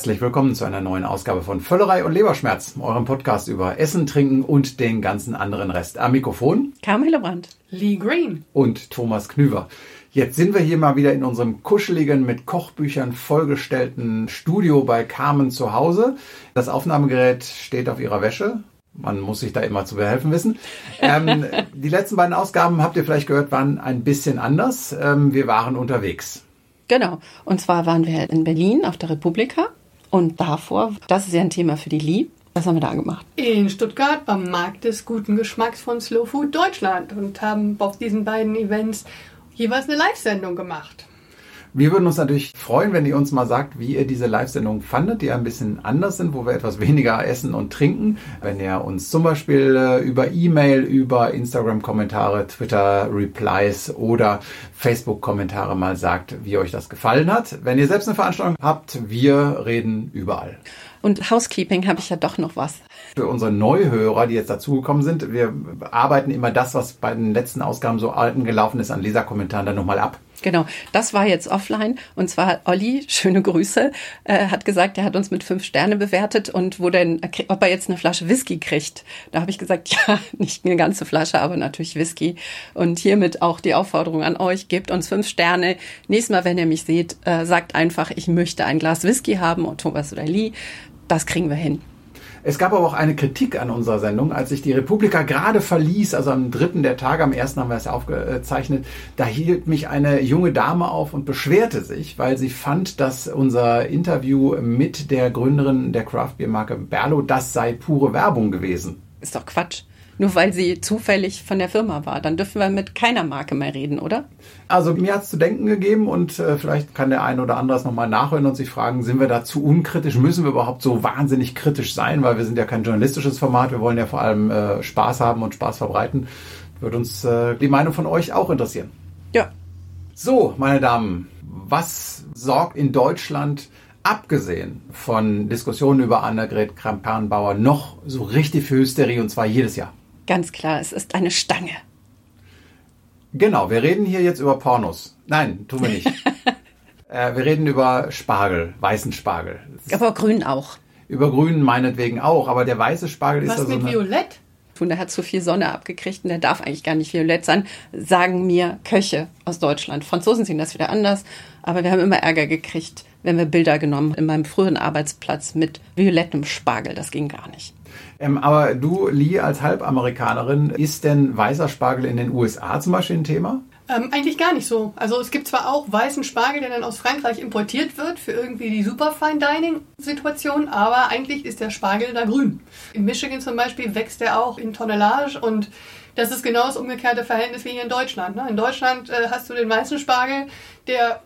Herzlich willkommen zu einer neuen Ausgabe von Völlerei und Leberschmerz, eurem Podcast über Essen, Trinken und den ganzen anderen Rest. Am Mikrofon Carmen Hillebrand, Lee Green und Thomas Knüver. Jetzt sind wir hier mal wieder in unserem kuscheligen, mit Kochbüchern vollgestellten Studio bei Carmen zu Hause. Das Aufnahmegerät steht auf ihrer Wäsche. Man muss sich da immer zu behelfen wissen. Ähm, die letzten beiden Ausgaben, habt ihr vielleicht gehört, waren ein bisschen anders. Ähm, wir waren unterwegs. Genau. Und zwar waren wir in Berlin auf der Republika und davor, das ist ja ein Thema für die Lee. Was haben wir da gemacht? In Stuttgart beim Markt des guten Geschmacks von Slow Food Deutschland und haben auf diesen beiden Events jeweils eine Live-Sendung gemacht. Wir würden uns natürlich freuen, wenn ihr uns mal sagt, wie ihr diese Live-Sendung fandet, die ein bisschen anders sind, wo wir etwas weniger essen und trinken. Wenn ihr uns zum Beispiel äh, über E-Mail, über Instagram-Kommentare, Twitter-Replies oder Facebook-Kommentare mal sagt, wie euch das gefallen hat. Wenn ihr selbst eine Veranstaltung habt, wir reden überall. Und Housekeeping habe ich ja doch noch was. Für unsere Neuhörer, die jetzt dazugekommen sind, wir arbeiten immer das, was bei den letzten Ausgaben so alten gelaufen ist, an Leserkommentaren dann nochmal ab. Genau, das war jetzt offline. Und zwar Olli, schöne Grüße, äh, hat gesagt, er hat uns mit fünf Sterne bewertet und wo denn, ob er jetzt eine Flasche Whisky kriegt. Da habe ich gesagt, ja, nicht eine ganze Flasche, aber natürlich Whisky. Und hiermit auch die Aufforderung an euch, gebt uns fünf Sterne. Nächstes Mal, wenn ihr mich seht, äh, sagt einfach, ich möchte ein Glas Whisky haben und Thomas oder Lee. Das kriegen wir hin. Es gab aber auch eine Kritik an unserer Sendung, als ich die Republika gerade verließ, also am dritten der Tage, am ersten haben wir es aufgezeichnet, da hielt mich eine junge Dame auf und beschwerte sich, weil sie fand, dass unser Interview mit der Gründerin der Craft Beer Marke Berlo, das sei pure Werbung gewesen. Ist doch Quatsch nur weil sie zufällig von der Firma war. Dann dürfen wir mit keiner Marke mehr reden, oder? Also mir hat es zu denken gegeben und äh, vielleicht kann der eine oder andere es nochmal nachhören und sich fragen, sind wir da zu unkritisch? Müssen wir überhaupt so wahnsinnig kritisch sein? Weil wir sind ja kein journalistisches Format, wir wollen ja vor allem äh, Spaß haben und Spaß verbreiten. Würde uns äh, die Meinung von euch auch interessieren. Ja. So, meine Damen, was sorgt in Deutschland abgesehen von Diskussionen über Annegret Kramp-Karrenbauer noch so richtig für Hysterie und zwar jedes Jahr? Ganz klar, es ist eine Stange. Genau, wir reden hier jetzt über Pornos. Nein, tun wir nicht. äh, wir reden über Spargel, weißen Spargel. Aber grün auch. Über grün meinetwegen auch, aber der weiße Spargel Was ist ja so mit Violett? Der hat zu viel Sonne abgekriegt und der darf eigentlich gar nicht violett sein, sagen mir Köche aus Deutschland. Franzosen sehen das wieder anders, aber wir haben immer Ärger gekriegt, wenn wir Bilder genommen in meinem früheren Arbeitsplatz mit violettem Spargel. Das ging gar nicht. Ähm, aber du, Lee, als Halbamerikanerin, ist denn weißer Spargel in den USA zum Beispiel ein Thema? Ähm, eigentlich gar nicht so. Also es gibt zwar auch weißen Spargel, der dann aus Frankreich importiert wird für irgendwie die super Fine Dining Situation, aber eigentlich ist der Spargel da grün. In Michigan zum Beispiel wächst er auch in Tonnellage und das ist genau das umgekehrte Verhältnis wie hier in Deutschland. Ne? In Deutschland äh, hast du den weißen Spargel, der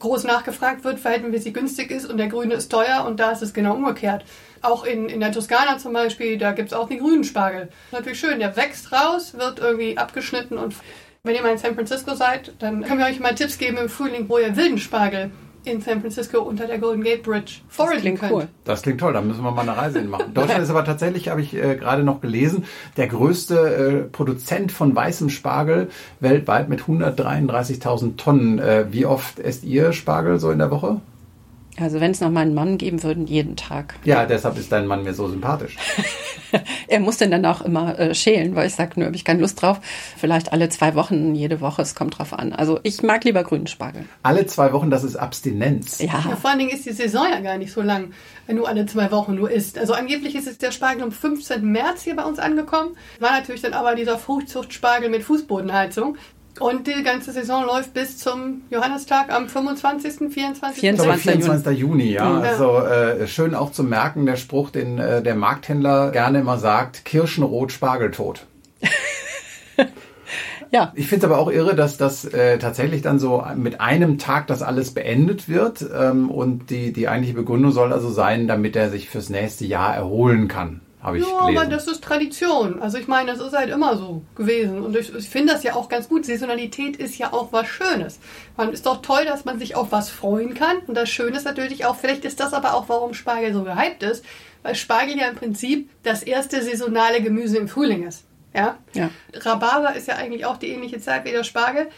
groß nachgefragt wird, verhältnismäßig günstig ist und der grüne ist teuer und da ist es genau umgekehrt. Auch in, in der Toskana zum Beispiel, da gibt es auch den grünen Spargel. Natürlich schön, der wächst raus, wird irgendwie abgeschnitten und wenn ihr mal in San Francisco seid, dann können wir euch mal Tipps geben im Frühling, wo ihr wilden Spargel in San Francisco unter der Golden Gate Bridge foragen könnt. Cool. Das klingt toll, da müssen wir mal eine Reise hinmachen. Deutschland ist aber tatsächlich, habe ich äh, gerade noch gelesen, der größte äh, Produzent von weißem Spargel weltweit mit 133.000 Tonnen. Äh, wie oft esst ihr Spargel so in der Woche? Also wenn es noch mal einen Mann geben würden, jeden Tag. Ja, deshalb ist dein Mann mir so sympathisch. er muss denn dann auch immer äh, schälen, weil ich sage, nur habe ich keine Lust drauf. Vielleicht alle zwei Wochen, jede Woche, es kommt drauf an. Also ich mag lieber grünen Spargel. Alle zwei Wochen, das ist Abstinenz. Ja. ja. Vor allen Dingen ist die Saison ja gar nicht so lang, wenn du alle zwei Wochen nur isst. Also angeblich ist es der Spargel am 15. März hier bei uns angekommen. War natürlich dann aber dieser Fruchtzuchtspargel mit Fußbodenheizung. Und die ganze Saison läuft bis zum Johannistag am 25., 24. 24. 24. Juni, ja. ja. Also äh, schön auch zu merken, der Spruch, den äh, der Markthändler gerne immer sagt, Kirschenrot, Spargeltot. Ja. Ich finde es aber auch irre, dass das äh, tatsächlich dann so mit einem Tag das alles beendet wird. Ähm, und die, die eigentliche Begründung soll also sein, damit er sich fürs nächste Jahr erholen kann. Habe ich Ja, gelesen. aber das ist Tradition. Also ich meine, das ist halt immer so gewesen. Und ich, ich finde das ja auch ganz gut. Saisonalität ist ja auch was Schönes. Man ist doch toll, dass man sich auf was freuen kann. Und das Schöne ist natürlich auch, vielleicht ist das aber auch, warum Spargel so gehypt ist, weil Spargel ja im Prinzip das erste saisonale Gemüse im Frühling ist. Ja? Ja. Rhabarber ist ja eigentlich auch die ähnliche Zeit wie der Spargel.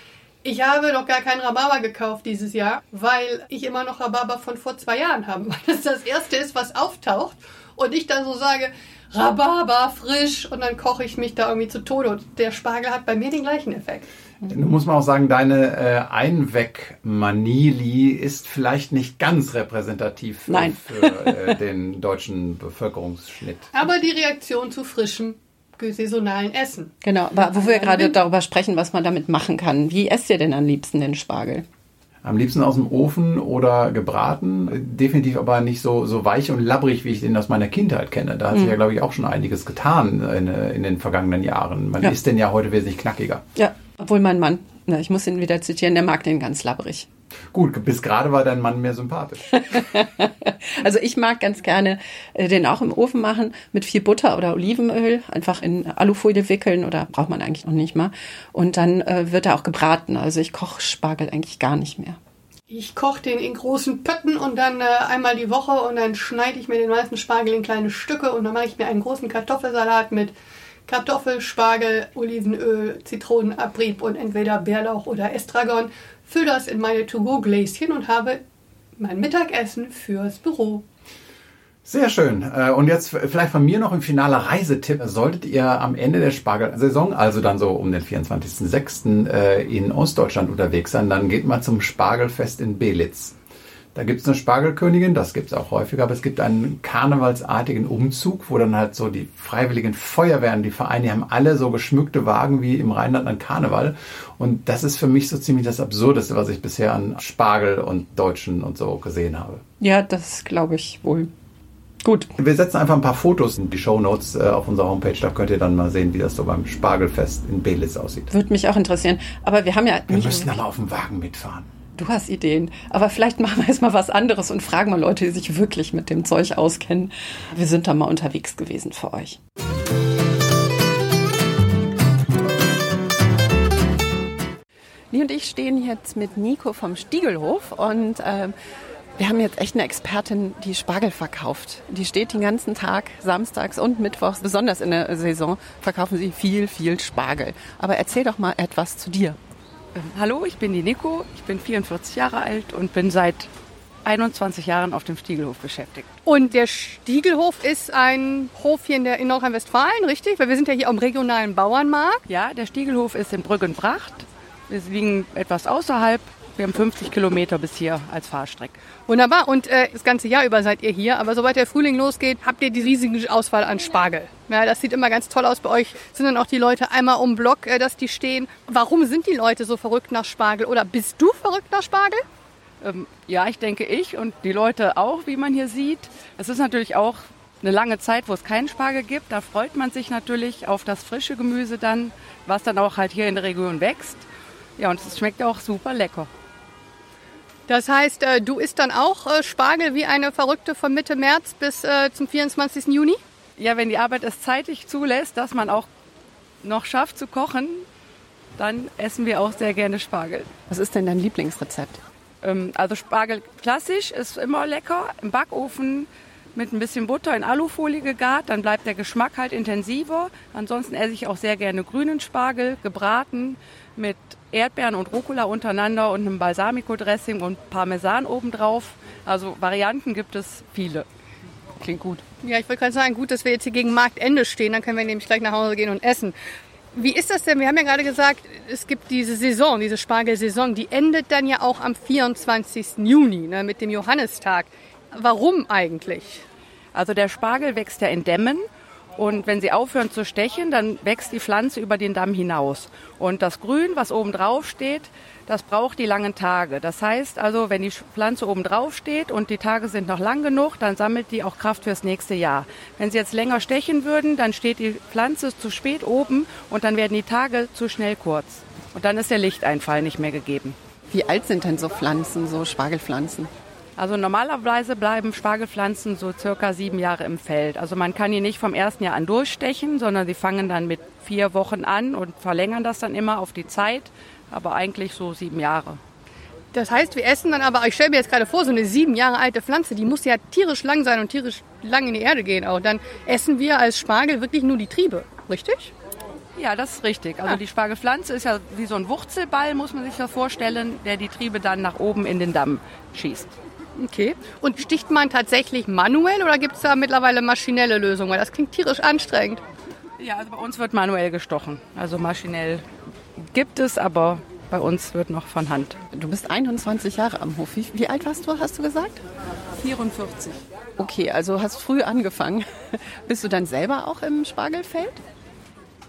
Ich habe noch gar keinen Rhabarber gekauft dieses Jahr, weil ich immer noch Rhabarber von vor zwei Jahren habe. Weil das das erste ist, was auftaucht. Und ich dann so sage, Rhabarber frisch und dann koche ich mich da irgendwie zu Tode. Und der Spargel hat bei mir den gleichen Effekt. Nun muss man auch sagen, deine äh, Einwegmanili ist vielleicht nicht ganz repräsentativ für, Nein. für äh, den deutschen Bevölkerungsschnitt. Aber die Reaktion zu frischem, saisonalen Essen. Genau, aber wo wir gerade darüber sprechen, was man damit machen kann. Wie esst ihr denn am liebsten den Spargel? Am liebsten aus dem Ofen oder gebraten. Definitiv aber nicht so, so weich und labbrig, wie ich den aus meiner Kindheit kenne. Da hat sich ja, glaube ich, auch schon einiges getan in, in den vergangenen Jahren. Man Ja. isst den ja heute wesentlich knackiger. Ja, obwohl mein Mann, na, ich muss ihn wieder zitieren, der mag den ganz labbrig. Gut, bis gerade war dein Mann mehr sympathisch. Also ich mag ganz gerne äh, den auch im Ofen machen mit viel Butter oder Olivenöl, einfach in Alufolie wickeln oder braucht man eigentlich noch nicht mal. Und dann äh, wird er auch gebraten. Also ich koche Spargel eigentlich gar nicht mehr. Ich koche den in großen Pötten und dann äh, einmal die Woche und dann schneide ich mir den meisten Spargel in kleine Stücke und dann mache ich mir einen großen Kartoffelsalat mit Kartoffel, Spargel, Olivenöl, Zitronenabrieb und entweder Bärlauch oder Estragon. Fülle das in meine To-Go-Gläschen und habe mein Mittagessen fürs Büro. Sehr schön. Äh, Und jetzt vielleicht von mir noch ein finaler Reisetipp. Solltet ihr am Ende der Spargelsaison, also dann so um den 24.06. äh, in Ostdeutschland unterwegs sein, dann geht mal zum Spargelfest in Belitz. Da gibt es eine Spargelkönigin, das gibt es auch häufiger, aber es gibt einen karnevalsartigen Umzug, wo dann halt so die freiwilligen Feuerwehren, die Vereine, die haben alle so geschmückte Wagen wie im Rheinland an Karneval. Und das ist für mich so ziemlich das Absurdeste, was ich bisher an Spargel und Deutschen und so gesehen habe. Ja, das glaube ich wohl. Gut. Wir setzen einfach ein paar Fotos in die Shownotes äh, auf unserer Homepage. Da könnt ihr dann mal sehen, wie das so beim Spargelfest in Belitz aussieht. Würde mich auch interessieren. Aber wir haben ja Wir müssen aber auf dem Wagen mitfahren. Du hast Ideen. Aber vielleicht machen wir jetzt mal was anderes und fragen mal Leute, die sich wirklich mit dem Zeug auskennen. Wir sind da mal unterwegs gewesen für euch. Nie und ich stehen jetzt mit Nico vom Stiegelhof und ähm, wir haben jetzt echt eine Expertin, die Spargel verkauft. Die steht den ganzen Tag, samstags und mittwochs, besonders in der Saison, verkaufen sie viel, viel Spargel. Aber erzähl doch mal etwas zu dir. Ähm, Hallo, ich bin die Nico, ich bin 44 Jahre alt und bin seit 21 Jahren auf dem Stiegelhof beschäftigt. Und der Stiegelhof ist ein Hof hier in, der, in Nordrhein-Westfalen, richtig? Weil wir sind ja hier am regionalen Bauernmarkt. Ja, der Stiegelhof ist in Brüggenbracht. Wir liegen etwas außerhalb. Wir haben 50 Kilometer bis hier als Fahrstrecke. Wunderbar. Und äh, das ganze Jahr über seid ihr hier. Aber sobald der Frühling losgeht, habt ihr die riesige Auswahl an Spargel. Ja, das sieht immer ganz toll aus. Bei euch sind dann auch die Leute einmal um Block, äh, dass die stehen. Warum sind die Leute so verrückt nach Spargel? Oder bist du verrückt nach Spargel? Ähm, ja, ich denke ich und die Leute auch, wie man hier sieht. Es ist natürlich auch eine lange Zeit, wo es keinen Spargel gibt. Da freut man sich natürlich auf das frische Gemüse dann, was dann auch halt hier in der Region wächst. Ja, und es schmeckt auch super lecker. Das heißt, äh, du isst dann auch äh, Spargel wie eine Verrückte von Mitte März bis äh, zum 24. Juni? Ja, wenn die Arbeit es zeitlich zulässt, dass man auch noch schafft zu kochen, dann essen wir auch sehr gerne Spargel. Was ist denn dein Lieblingsrezept? Ähm, also Spargel klassisch ist immer lecker. Im Backofen mit ein bisschen Butter in Alufolie gegart, dann bleibt der Geschmack halt intensiver. Ansonsten esse ich auch sehr gerne grünen Spargel, gebraten mit Erdbeeren und Rucola untereinander und einem Balsamico-Dressing und Parmesan obendrauf. Also Varianten gibt es viele. Klingt gut. Ja, ich wollte gerade sagen, gut, dass wir jetzt hier gegen Marktende stehen, dann können wir nämlich gleich nach Hause gehen und essen. Wie ist das denn? Wir haben ja gerade gesagt, es gibt diese Saison, diese Spargelsaison, die endet dann ja auch am 24. Juni ne, mit dem Johannistag. Warum eigentlich? Also der Spargel wächst ja in Dämmen Und wenn sie aufhören zu stechen, dann wächst die Pflanze über den Damm hinaus. Und das Grün, was oben drauf steht, das braucht die langen Tage. Das heißt also, wenn die Pflanze oben drauf steht und die Tage sind noch lang genug, dann sammelt die auch Kraft fürs nächste Jahr. Wenn sie jetzt länger stechen würden, dann steht die Pflanze zu spät oben und dann werden die Tage zu schnell kurz. Und dann ist der Lichteinfall nicht mehr gegeben. Wie alt sind denn so Pflanzen, so Spargelpflanzen? Also normalerweise bleiben Spargelpflanzen so circa sieben Jahre im Feld. Also man kann die nicht vom ersten Jahr an durchstechen, sondern sie fangen dann mit vier Wochen an und verlängern das dann immer auf die Zeit, aber eigentlich so sieben Jahre. Das heißt, wir essen dann aber, ich stelle mir jetzt gerade vor, so eine sieben Jahre alte Pflanze, die muss ja tierisch lang sein und tierisch lang in die Erde gehen auch. Dann essen wir als Spargel wirklich nur die Triebe, richtig? Ja, das ist richtig. Also ah. die Spargelpflanze ist ja wie so ein Wurzelball, muss man sich ja vorstellen, der die Triebe dann nach oben in den Damm schießt. Okay. Und sticht man tatsächlich manuell oder gibt es da mittlerweile maschinelle Lösungen? Weil das klingt tierisch anstrengend. Ja, also bei uns wird manuell gestochen. Also maschinell gibt es, aber bei uns wird noch von Hand. Du bist 21 Jahre am Hof. Wie, wie alt warst du, hast du gesagt? 44. Okay, also hast früh angefangen. Bist du dann selber auch im Spargelfeld?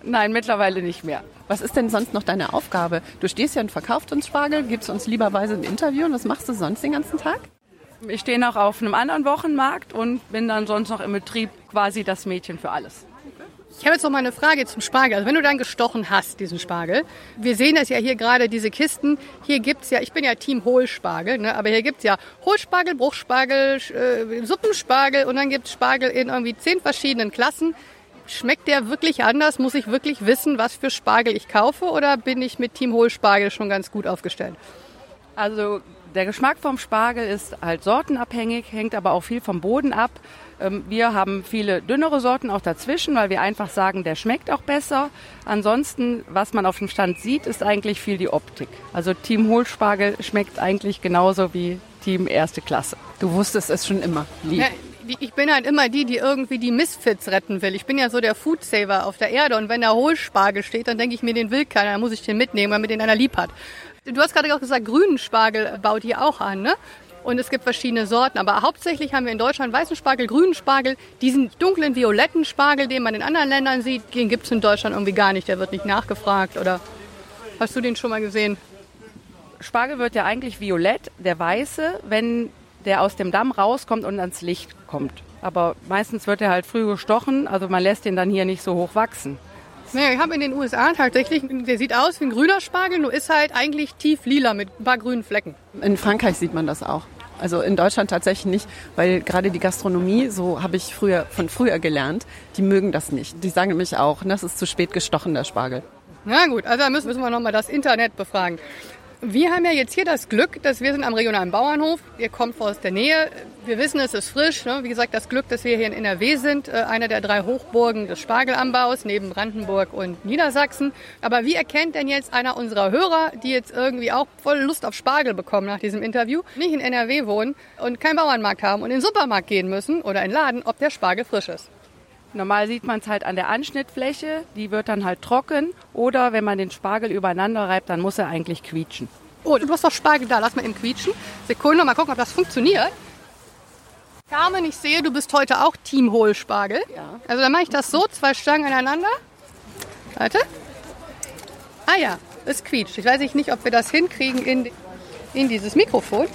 Nein, mittlerweile nicht mehr. Was ist denn sonst noch deine Aufgabe? Du stehst ja und verkaufst uns Spargel, gibst uns lieberweise ein Interview und was machst du sonst den ganzen Tag? Ich stehe noch auf einem anderen Wochenmarkt und bin dann sonst noch im Betrieb quasi das Mädchen für alles. Ich habe jetzt noch mal eine Frage zum Spargel. Also wenn du dann gestochen hast, diesen Spargel, wir sehen das ja hier gerade, diese Kisten. Hier gibt es ja, ich bin ja Team Hohlspargel, ne? aber hier gibt es ja Hohlspargel, Bruchspargel, äh, Suppenspargel und dann gibt es Spargel in irgendwie zehn verschiedenen Klassen. Schmeckt der wirklich anders? Muss ich wirklich wissen, was für Spargel ich kaufe oder bin ich mit Team Hohlspargel schon ganz gut aufgestellt? Also der Geschmack vom Spargel ist halt sortenabhängig, hängt aber auch viel vom Boden ab. Ähm, wir haben viele dünnere Sorten auch dazwischen, weil wir einfach sagen, der schmeckt auch besser. Ansonsten, was man auf dem Stand sieht, ist eigentlich viel die Optik. Also Team Hohlspargel schmeckt eigentlich genauso wie Team Erste Klasse. Du wusstest es schon immer. Lieb. Ja, ich bin halt immer die, die irgendwie die Misfits retten will. Ich bin ja so der Foodsaver auf der Erde und wenn da Hohlspargel steht, dann denke ich mir, den will keiner, dann muss ich den mitnehmen, weil mir den einer lieb hat. Du hast gerade auch gesagt, grünen Spargel baut ihr auch an, ne? Und es gibt verschiedene Sorten. Aber hauptsächlich haben wir in Deutschland weißen Spargel, grünen Spargel. Diesen dunklen, violetten Spargel, den man in anderen Ländern sieht, den gibt es in Deutschland irgendwie gar nicht. Der wird nicht nachgefragt. Oder hast du den schon mal gesehen? Spargel wird ja eigentlich violett, der weiße, wenn der aus dem Damm rauskommt und ans Licht kommt. Aber meistens wird er halt früh gestochen, also man lässt den dann hier nicht so hoch wachsen. Naja, ich habe in den USA tatsächlich, der sieht aus wie ein grüner Spargel, nur ist halt eigentlich tief lila mit ein paar grünen Flecken. In Frankreich sieht man das auch. Also in Deutschland tatsächlich nicht, weil gerade die Gastronomie, so habe ich früher von früher gelernt, die mögen das nicht. Die sagen nämlich auch, das ist zu spät gestochen, der Spargel. Na gut, also da müssen wir nochmal das Internet befragen. Wir haben ja jetzt hier das Glück, dass wir sind am regionalen Bauernhof. Ihr kommt aus der Nähe. Wir wissen, es ist frisch. Ne? Wie gesagt, das Glück, dass wir hier in NRW sind, äh, einer der drei Hochburgen des Spargelanbaus neben Brandenburg und Niedersachsen. Aber wie erkennt denn jetzt einer unserer Hörer, die jetzt irgendwie auch voll Lust auf Spargel bekommen nach diesem Interview, nicht in NRW wohnen und keinen Bauernmarkt haben und in den Supermarkt gehen müssen oder in den Laden, ob der Spargel frisch ist? Normal sieht man es halt an der Anschnittfläche, die wird dann halt trocken. Oder wenn man den Spargel übereinander reibt, dann muss er eigentlich quietschen. Oh, du hast doch Spargel da, lass mal eben quietschen. Sekunde, mal gucken, ob das funktioniert. Carmen, ich sehe, du bist heute auch Team Hohlspargel. Ja. Also dann mache ich das so, zwei Stangen aneinander. Warte. Ah ja, es quietscht. Ich weiß nicht, ob wir das hinkriegen in, in dieses Mikrofon.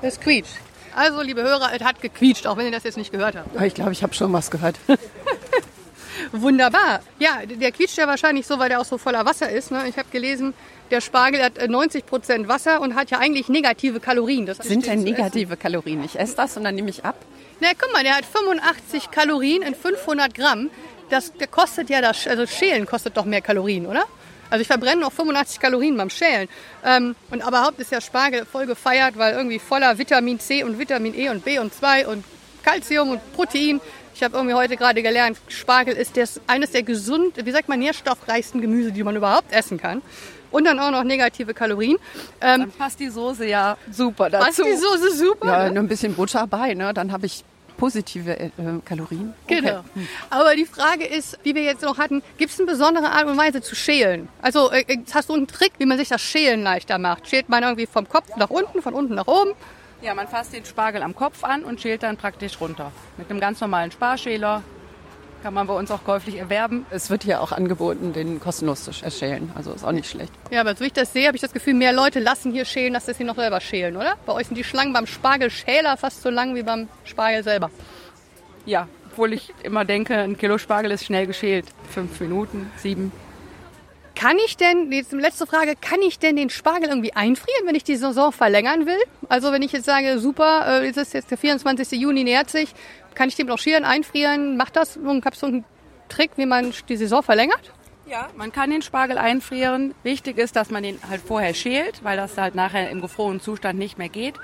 Es quietscht. Also, liebe Hörer, es hat gequietscht, auch wenn ihr das jetzt nicht gehört habt. Ich glaube, ich habe schon was gehört. Wunderbar. Ja, der quietscht ja wahrscheinlich so, weil der auch so voller Wasser ist. Ne? Ich habe gelesen, der Spargel hat 90 äh, Prozent Wasser und hat ja eigentlich negative Kalorien. Das sind denn negative Kalorien? Ich esse das und dann nehme ich ab. Na, guck mal, der hat 85 Kalorien in 500 Gramm. Das, kostet ja das, also Schälen kostet doch mehr Kalorien, oder? Also ich verbrenne noch 85 Kalorien beim Schälen. Ähm, und aber überhaupt ist ja Spargel voll gefeiert, weil irgendwie voller Vitamin C und Vitamin E und B und 2 und Calcium und Protein. Ich habe irgendwie heute gerade gelernt, Spargel ist das, eines der gesund, wie sagt man, nährstoffreichsten Gemüse, die man überhaupt essen kann. Und dann auch noch negative Kalorien. Ähm, dann passt die Soße ja super dazu. Passt die Soße super? Ja, nur ein bisschen Butter bei, ne? dann habe ich positive äh, Kalorien. Okay. Genau. Aber die Frage ist, wie wir jetzt noch hatten, gibt es eine besondere Art und Weise zu schälen? Also äh, hast du einen Trick, wie man sich das Schälen leichter macht? Schält man irgendwie vom Kopf nach unten, von unten nach oben? Ja, man fasst den Spargel am Kopf an und schält dann praktisch runter. Mit einem ganz normalen Sparschäler kann man bei uns auch käuflich erwerben. Es wird hier auch angeboten, den kostenlos zu erschälen. Also ist auch nicht schlecht. Ja, aber so wie ich das sehe, habe ich das Gefühl, mehr Leute lassen hier schälen, als dass sie noch selber schälen, oder? Bei euch sind die Schlangen beim Spargelschäler fast so lang wie beim Spargel selber. Ja, obwohl ich immer denke, ein Kilo Spargel ist schnell geschält. Fünf Minuten, sieben. Kann ich denn, jetzt letzte Frage, kann ich denn den Spargel irgendwie einfrieren, wenn ich die Saison verlängern will? Also wenn ich jetzt sage, super, äh, es ist jetzt der 24. Juni nähert sich, kann ich den blanchieren, einfrieren? Macht das? Und gab es so einen Trick, wie man die Saison verlängert? Ja, man kann den Spargel einfrieren. Wichtig ist, dass man den halt vorher schält, weil das halt nachher im gefrorenen Zustand nicht mehr geht.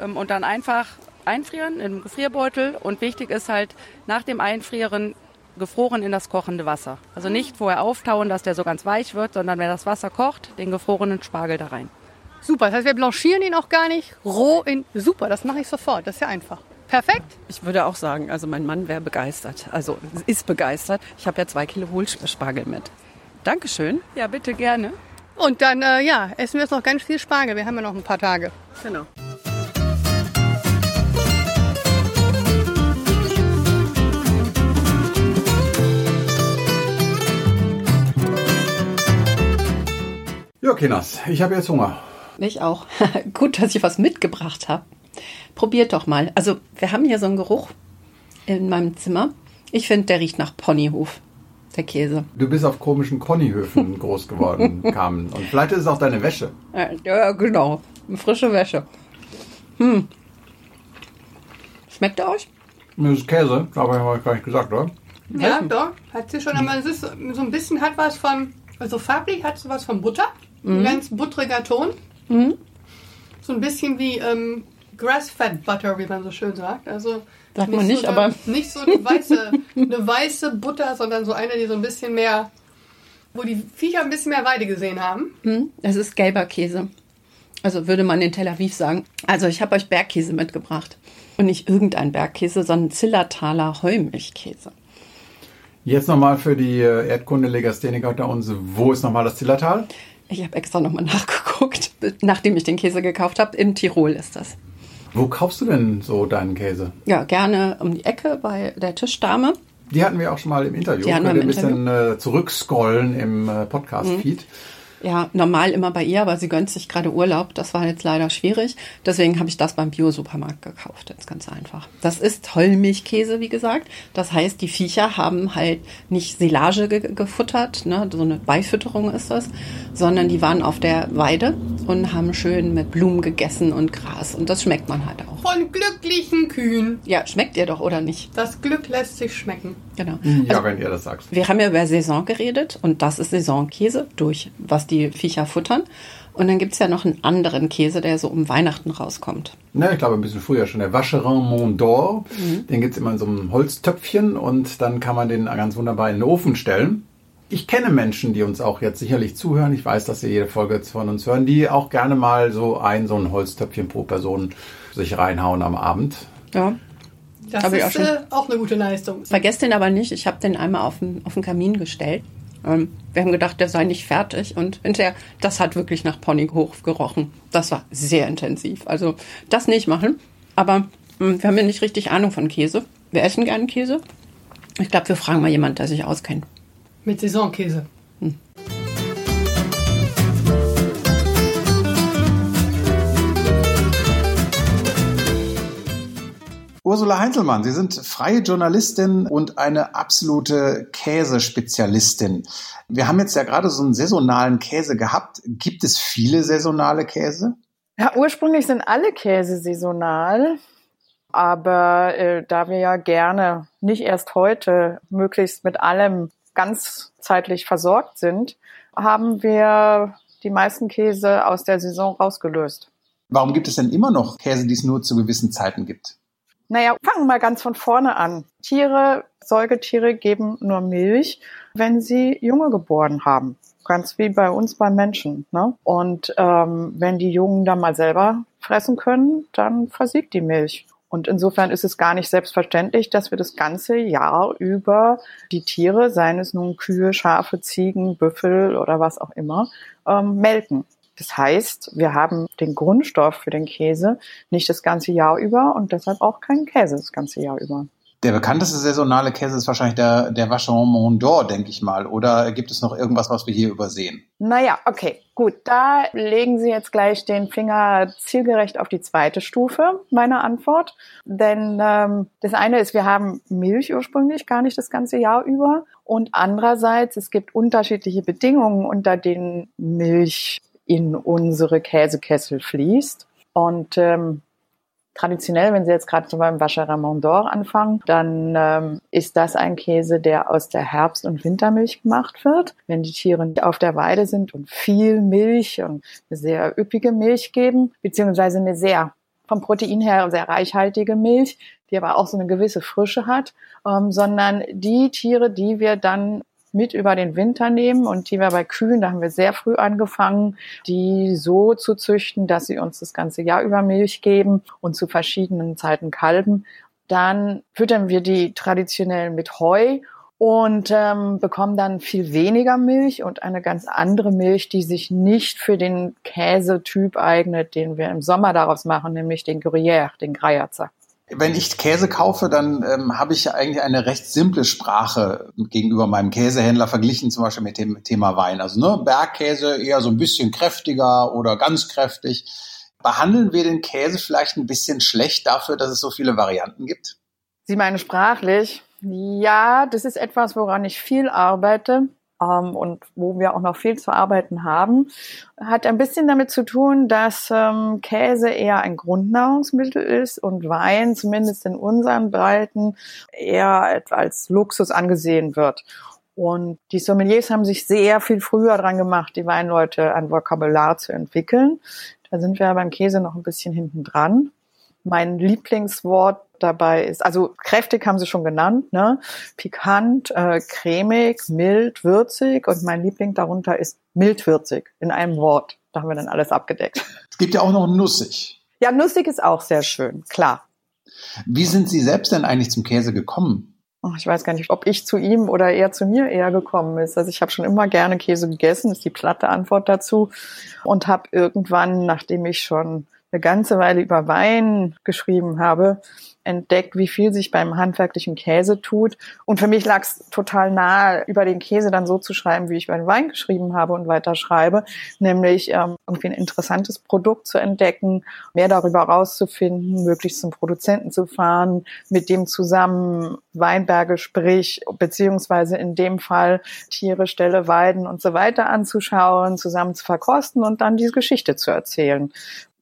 Ähm, und dann einfach einfrieren im Gefrierbeutel. Und wichtig ist halt nach dem Einfrieren gefroren in das kochende Wasser. Also nicht vorher auftauen, dass der so ganz weich wird, sondern wenn das Wasser kocht, den gefrorenen Spargel da rein. Super, das heißt, wir blanchieren ihn auch gar nicht roh in. Super, das mache ich sofort, das ist ja einfach. Perfekt. Ich würde auch sagen, also mein Mann wäre begeistert. Also ist begeistert. Ich habe ja zwei Kilo Hohlspargel mit. Dankeschön. Ja, bitte gerne. Und dann, äh, ja, essen wir jetzt noch ganz viel Spargel. Wir haben ja noch ein paar Tage. Genau. Ja, Kinas, ich habe jetzt Hunger. Ich auch. Gut, dass ich was mitgebracht habe. Probiert doch mal. Also, wir haben hier so einen Geruch in meinem Zimmer. Ich finde, der riecht nach Ponyhof, der Käse. Du bist auf komischen Connyhöfen groß geworden, Carmen. Und vielleicht ist es auch deine Wäsche. Äh, Ja, genau. Frische Wäsche. Hm. Schmeckt er euch? Das ist Käse, aber habe ich gar nicht gesagt, oder? Ja, doch. Hat sie schon, aber es ist so ein bisschen hat was von, also farblich hat es was von Butter. Ein ganz buttriger Ton. So ein bisschen wie ähm, Grass-Fed Butter, wie man so schön sagt. Also Sagt man nicht, so aber- Eine, nicht so eine weiße, eine weiße Butter, sondern so eine, die so ein bisschen mehr, wo die Viecher ein bisschen mehr Weide gesehen haben. Hm, es ist gelber Käse. Also würde man in Tel Aviv sagen. Also ich habe euch Bergkäse mitgebracht. Und nicht irgendein Bergkäse, sondern Zillertaler Heumilchkäse. Jetzt nochmal für die äh, Erdkunde-Legastheniker unter uns. Wo ist nochmal das Zillertal? Ich habe extra nochmal nachgeguckt, nachdem ich den Käse gekauft habe. In Tirol ist das. Wo kaufst du denn so deinen Käse? Ja, gerne um die Ecke bei der Tischdame. Die hatten wir auch schon mal im Interview. Die Könnt ihr im ein bisschen äh, zurückscrollen im äh, Podcast-Feed. Ja, normal immer bei ihr, aber sie gönnt sich gerade Urlaub. Das war jetzt leider schwierig. Deswegen habe ich das beim Bio-Supermarkt gekauft. Jetzt ganz einfach. Das ist Heumilchkäse, wie gesagt. Das heißt, die Viecher haben halt nicht Silage ge gefuttert, ne? so eine Beifütterung ist das, sondern die waren auf der Weide und haben schön mit Blumen gegessen und Gras. Und das schmeckt man halt auch. Von glücklichen Kühen. Ja, schmeckt ihr doch, oder nicht? Das Glück lässt sich schmecken. Genau. Ja, wenn ihr das sagt. Wir haben ja über Saison geredet und das ist Saisonkäse durch, was die Viecher futtern. Und dann gibt's ja noch einen anderen Käse, der so um Weihnachten rauskommt. Ne, ich glaube ein bisschen früher schon. Der Vacherin Mont d'Or. Mhm. Den gibt's immer in so einem Holztöpfchen und dann kann man den ganz wunderbar in den Ofen stellen. Ich kenne Menschen, die uns auch jetzt sicherlich zuhören. Ich weiß, dass sie jede Folge jetzt von uns hören, die auch gerne mal so ein, so ein Holztöpfchen pro Person sich reinhauen am Abend. Ja. Das ich auch ist schon. äh, auch eine gute Leistung. Vergesst den aber nicht. Ich habe den einmal auf den, auf den Kamin gestellt. Ähm, wir haben gedacht, der sei nicht fertig. Und hinterher, das hat wirklich nach Ponyhof gerochen. Das war sehr intensiv. Also das nicht machen. Aber mh, wir haben ja nicht richtig Ahnung von Käse. Wir essen gerne Käse. Ich glaube, wir fragen mal jemanden, der sich auskennt. Mit Saisonkäse. Ursula Heinzelmann, Sie sind freie Journalistin und eine absolute Käsespezialistin. Wir haben jetzt ja gerade so einen saisonalen Käse gehabt. Gibt es viele saisonale Käse? Ja, ursprünglich sind alle Käse saisonal, aber äh, da wir ja gerne nicht erst heute möglichst mit allem ganz zeitlich versorgt sind, haben wir die meisten Käse aus der Saison rausgelöst. Warum gibt es denn immer noch Käse, die es nur zu gewissen Zeiten gibt? Naja, fangen wir mal ganz von vorne an. Tiere, Säugetiere geben nur Milch, wenn sie Junge geboren haben. Ganz wie bei uns beim Menschen. Ne? Und ähm, wenn die Jungen dann mal selber fressen können, dann versiegt die Milch. Und insofern ist es gar nicht selbstverständlich, dass wir das ganze Jahr über die Tiere, seien es nun Kühe, Schafe, Ziegen, Büffel oder was auch immer, ähm, melken. Das heißt, wir haben den Grundstoff für den Käse nicht das ganze Jahr über und deshalb auch keinen Käse das ganze Jahr über. Der bekannteste saisonale Käse ist wahrscheinlich der, der Vacheron Mont d'Or, denke ich mal. Oder gibt es noch irgendwas, was wir hier übersehen? Naja, okay, gut. Da legen Sie jetzt gleich den Finger zielgerecht auf die zweite Stufe meiner Antwort. Denn ähm, das eine ist, wir haben Milch ursprünglich gar nicht das ganze Jahr über. Und andererseits, es gibt unterschiedliche Bedingungen, unter denen Milch in unsere Käsekessel fließt. Und ähm, Traditionell, wenn Sie jetzt gerade so beim Vacherin Mont d'Or anfangen, dann ähm, ist das ein Käse, der aus der Herbst- und Wintermilch gemacht wird. Wenn die Tiere auf der Weide sind und viel Milch und eine sehr üppige Milch geben, beziehungsweise eine sehr vom Protein her sehr reichhaltige Milch, die aber auch so eine gewisse Frische hat, ähm, sondern die Tiere, die wir dann mit über den Winter nehmen und die wir bei Kühen, da haben wir sehr früh angefangen, die so zu züchten, dass sie uns das ganze Jahr über Milch geben und zu verschiedenen Zeiten kalben. Dann füttern wir die traditionell mit Heu und ähm, bekommen dann viel weniger Milch und eine ganz andere Milch, die sich nicht für den Käsetyp eignet, den wir im Sommer daraus machen, nämlich den Gruyère, den Greierzer wenn ich Käse kaufe, dann ähm, habe ich eigentlich eine recht simple Sprache gegenüber meinem Käsehändler verglichen, zum Beispiel mit dem Thema Wein. Also ne, Bergkäse eher so ein bisschen kräftiger oder ganz kräftig. Behandeln wir den Käse vielleicht ein bisschen schlecht dafür, dass es so viele Varianten gibt? Sie meinen sprachlich? Ja, das ist etwas, woran ich viel arbeite ähm, und wo wir auch noch viel zu arbeiten haben, hat ein bisschen damit zu tun, dass ähm, Käse eher ein Grundnahrungsmittel ist und Wein, zumindest in unseren Breiten, eher als Luxus angesehen wird. Und die Sommeliers haben sich sehr viel früher dran gemacht, die Weinleute ein Vokabular zu entwickeln. Da sind wir beim Käse noch ein bisschen hinten dran. Mein Lieblingswort dabei ist, also kräftig haben sie schon genannt, ne? Pikant, äh, cremig, mild, würzig und mein Liebling darunter ist mildwürzig in einem Wort. Da haben wir dann alles abgedeckt. Es gibt ja auch noch nussig. Ja, nussig ist auch sehr schön, klar. Wie sind Sie selbst denn eigentlich zum Käse gekommen? Oh, ich weiß gar nicht, ob ich zu ihm oder er zu mir eher gekommen ist. Also ich habe schon immer gerne Käse gegessen, ist die platte Antwort dazu. Und habe irgendwann, nachdem ich schon eine ganze Weile über Wein geschrieben habe, entdeckt, wie viel sich beim handwerklichen Käse tut. Und für mich lag es total nahe, über den Käse dann so zu schreiben, wie ich über den Wein geschrieben habe und weiter schreibe, nämlich ähm, irgendwie ein interessantes Produkt zu entdecken, mehr darüber rauszufinden, möglichst zum Produzenten zu fahren, mit dem zusammen Weinberge sprich, beziehungsweise in dem Fall Tiere, Ställe, Weiden und so weiter anzuschauen, zusammen zu verkosten und dann diese Geschichte zu erzählen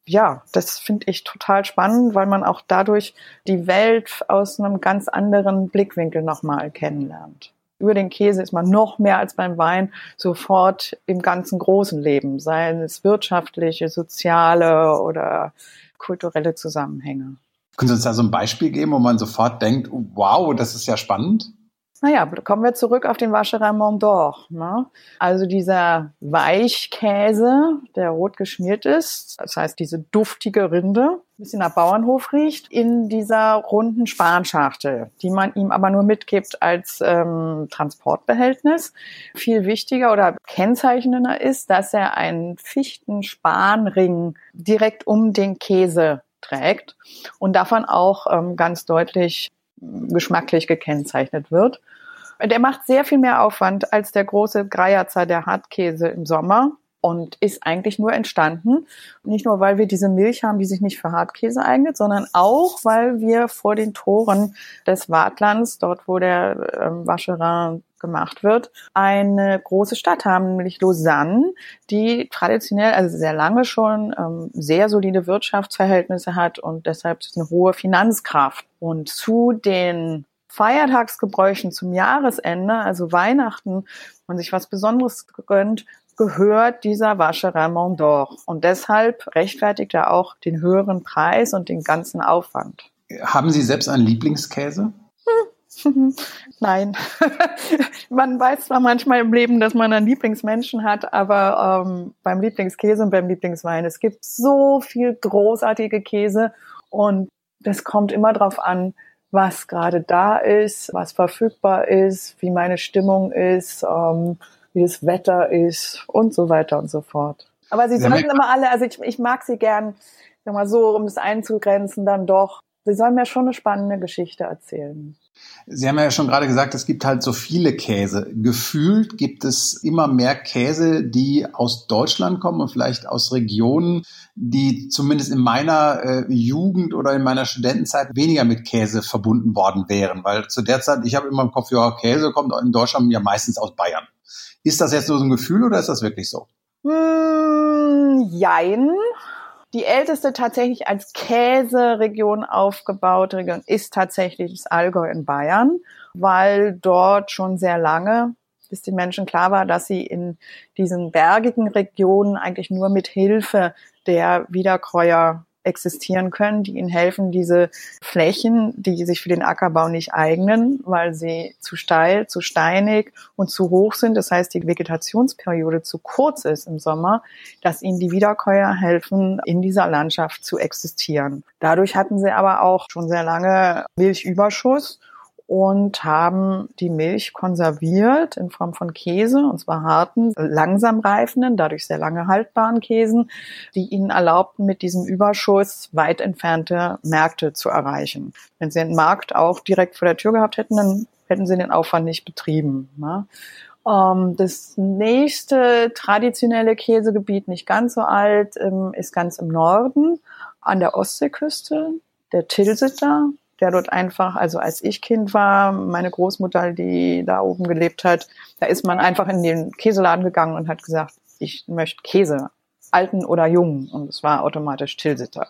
ja, das finde ich total spannend, weil man auch dadurch die Welt aus einem ganz anderen Blickwinkel nochmal kennenlernt. Über den Käse ist man noch mehr als beim Wein sofort im ganzen großen Leben, seien es wirtschaftliche, soziale oder kulturelle Zusammenhänge. Können Sie uns da so ein Beispiel geben, wo man sofort denkt, wow, das ist ja spannend? Naja, kommen wir zurück auf den Vacherin Mont d'Or. Ne? Also dieser Weichkäse, der rot geschmiert ist, das heißt diese duftige Rinde, ein bisschen nach Bauernhof riecht, in dieser runden Spanschachtel, die man ihm aber nur mitgibt als ähm, Transportbehältnis. Viel wichtiger oder kennzeichnender ist, dass er einen Fichten-Spanring direkt um den Käse trägt und davon auch ähm, ganz deutlich geschmacklich gekennzeichnet wird. Der macht sehr viel mehr Aufwand als der große Greierzer, der Hartkäse im Sommer und ist eigentlich nur entstanden. Nicht nur, weil wir diese Milch haben, die sich nicht für Hartkäse eignet, sondern auch, weil wir vor den Toren des Wartlands, dort wo der ähm, Vacherin gemacht wird, eine große Stadt haben, nämlich Lausanne, die traditionell, also sehr lange schon, ähm, sehr solide Wirtschaftsverhältnisse hat und deshalb eine hohe Finanzkraft. Und zu den Feiertagsgebräuchen zum Jahresende, also Weihnachten, man sich was Besonderes gönnt, gehört dieser Vacherin Mont d'Or. Und deshalb rechtfertigt er auch den höheren Preis und den ganzen Aufwand. Haben Sie selbst einen Lieblingskäse? Nein. man weiß zwar manchmal im Leben, dass man einen Lieblingsmenschen hat, aber ähm, beim Lieblingskäse und beim Lieblingswein, es gibt so viel großartige Käse und das kommt immer darauf an, was gerade da ist, was verfügbar ist, wie meine Stimmung ist, ähm, wie das Wetter ist und so weiter und so fort. Aber sie, sollten haben- immer alle, also ich, ich mag sie gern, sag mal so, um das einzugrenzen, dann doch. Sie sollen mir schon eine spannende Geschichte erzählen. Sie haben ja schon gerade gesagt, es gibt halt so viele Käse. Gefühlt gibt es immer mehr Käse, die aus Deutschland kommen und vielleicht aus Regionen, die zumindest in meiner äh, Jugend oder in meiner Studentenzeit weniger mit Käse verbunden worden wären. Weil zu der Zeit, ich habe immer im Kopf, ja, Käse kommt in Deutschland ja meistens aus Bayern. Ist das jetzt nur so ein Gefühl oder ist das wirklich so? Hm, jein. Die älteste tatsächlich als Käseregion aufgebaute Region ist tatsächlich das Allgäu in Bayern, weil dort schon sehr lange, bis den Menschen klar war, dass sie in diesen bergigen Regionen eigentlich nur mit Hilfe der Wiederkäuer existieren können, die ihnen helfen, diese Flächen, die sich für den Ackerbau nicht eignen, weil sie zu steil, zu steinig und zu hoch sind, das heißt die Vegetationsperiode zu kurz ist im Sommer, dass ihnen die Wiederkäuer helfen, in dieser Landschaft zu existieren. Dadurch hatten sie aber auch schon sehr lange Milchüberschuss und haben die Milch konserviert in Form von Käse, und zwar harten, langsam reifenden, dadurch sehr lange haltbaren Käsen, die ihnen erlaubten, mit diesem Überschuss weit entfernte Märkte zu erreichen. Wenn sie einen Markt auch direkt vor der Tür gehabt hätten, dann hätten sie den Aufwand nicht betrieben. Ne? Ähm, das nächste traditionelle Käsegebiet, nicht ganz so alt, ähm, ist ganz im Norden, an der Ostseeküste, der Tilsiter, der dort einfach, also als ich Kind war, meine Großmutter, die da oben gelebt hat, da ist man einfach in den Käseladen gegangen und hat gesagt, ich möchte Käse, alten oder jungen. Und es war automatisch Tilsiter.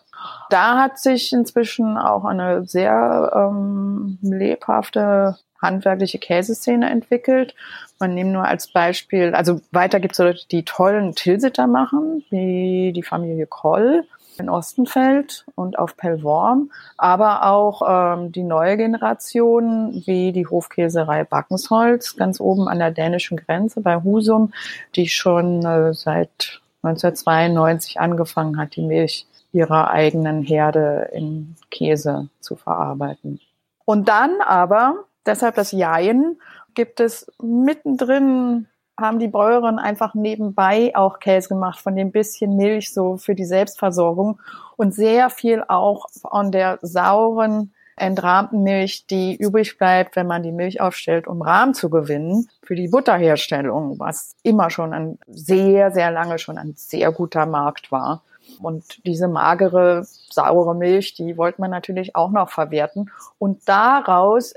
Da hat sich inzwischen auch eine sehr ähm, lebhafte handwerkliche Käseszene entwickelt. Man nimmt nur als Beispiel, also weiter gibt es Leute, die tollen Tilsiter machen, wie die Familie Kroll in Ostenfeld und auf Pellworm, aber auch ähm, die neue Generation, wie die Hofkäserei Backensholz, ganz oben an der dänischen Grenze bei Husum, die schon äh, seit 1992 angefangen hat, die Milch ihrer eigenen Herde in Käse zu verarbeiten. Und dann aber, deshalb das Jein, gibt es mittendrin haben die Bäuerinnen einfach nebenbei auch Käse gemacht, von dem bisschen Milch so für die Selbstversorgung und sehr viel auch von der sauren, entrahmten Milch, die übrig bleibt, wenn man die Milch aufstellt, um Rahm zu gewinnen, für die Butterherstellung, was immer schon ein sehr, sehr lange schon ein sehr guter Markt war. Und diese magere, saure Milch, die wollte man natürlich auch noch verwerten. Und daraus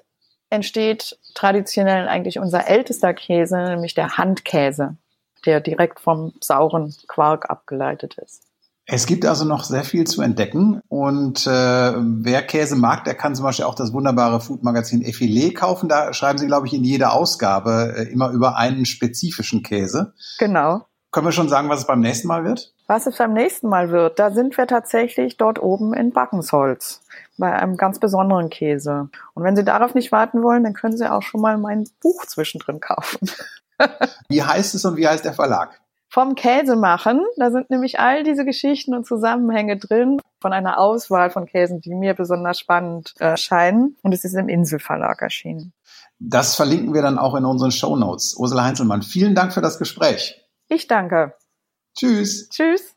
entsteht traditionell eigentlich unser ältester Käse, nämlich der Handkäse, der direkt vom sauren Quark abgeleitet ist. Es gibt also noch sehr viel zu entdecken und äh, wer Käse mag, der kann zum Beispiel auch das wunderbare Foodmagazin Effilé kaufen. Da schreiben sie, glaube ich, in jeder Ausgabe äh, immer über einen spezifischen Käse. Genau. Können wir schon sagen, was es beim nächsten Mal wird? Was es beim nächsten Mal wird, da sind wir tatsächlich dort oben in Backensholz bei einem ganz besonderen Käse. Und wenn Sie darauf nicht warten wollen, dann können Sie auch schon mal mein Buch zwischendrin kaufen. Wie heißt es und wie heißt der Verlag? Vom Käse machen, da sind nämlich all diese Geschichten und Zusammenhänge drin von einer Auswahl von Käsen, die mir besonders spannend erscheinen. Und es ist im Inselverlag erschienen. Das verlinken wir dann auch in unseren Show Notes. Ursula Heinzelmann, vielen Dank für das Gespräch. Ich danke. Tschüss. Tschüss.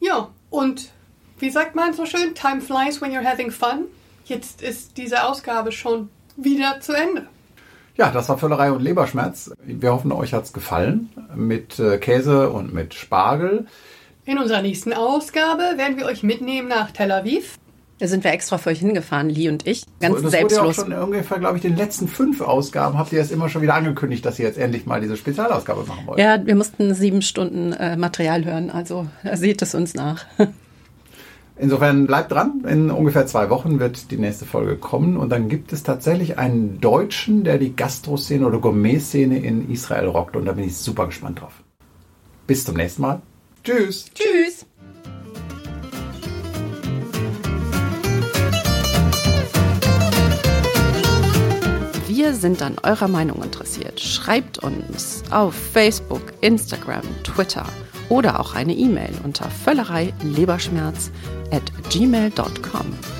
Ja, und wie sagt man so schön? Time flies when you're having fun. Jetzt ist diese Ausgabe schon wieder zu Ende. Ja, das war Völlerei und Leberschmerz. Wir hoffen, euch hat's gefallen mit äh, Käse und mit Spargel. In unserer nächsten Ausgabe werden wir euch mitnehmen nach Tel Aviv. Da sind wir extra für euch hingefahren, Lee und ich. Ganz das selbstlos. Wurde ja auch schon ungefähr, glaube ich, den letzten fünf Ausgaben habt ihr es immer schon wieder angekündigt, dass ihr jetzt endlich mal diese Spezialausgabe machen wollt. Ja, wir mussten sieben Stunden äh, Material hören, also seht es uns nach. Insofern bleibt dran. In ungefähr zwei Wochen wird die nächste Folge kommen und dann gibt es tatsächlich einen Deutschen, der die Gastro-Szene oder Gourmet-Szene in Israel rockt und da bin ich super gespannt drauf. Bis zum nächsten Mal. Tschüss. Tschüss. Wir sind an eurer Meinung interessiert. Schreibt uns auf Facebook, Instagram, Twitter oder auch eine E-Mail unter völlerei leberschmerz at gmail.com.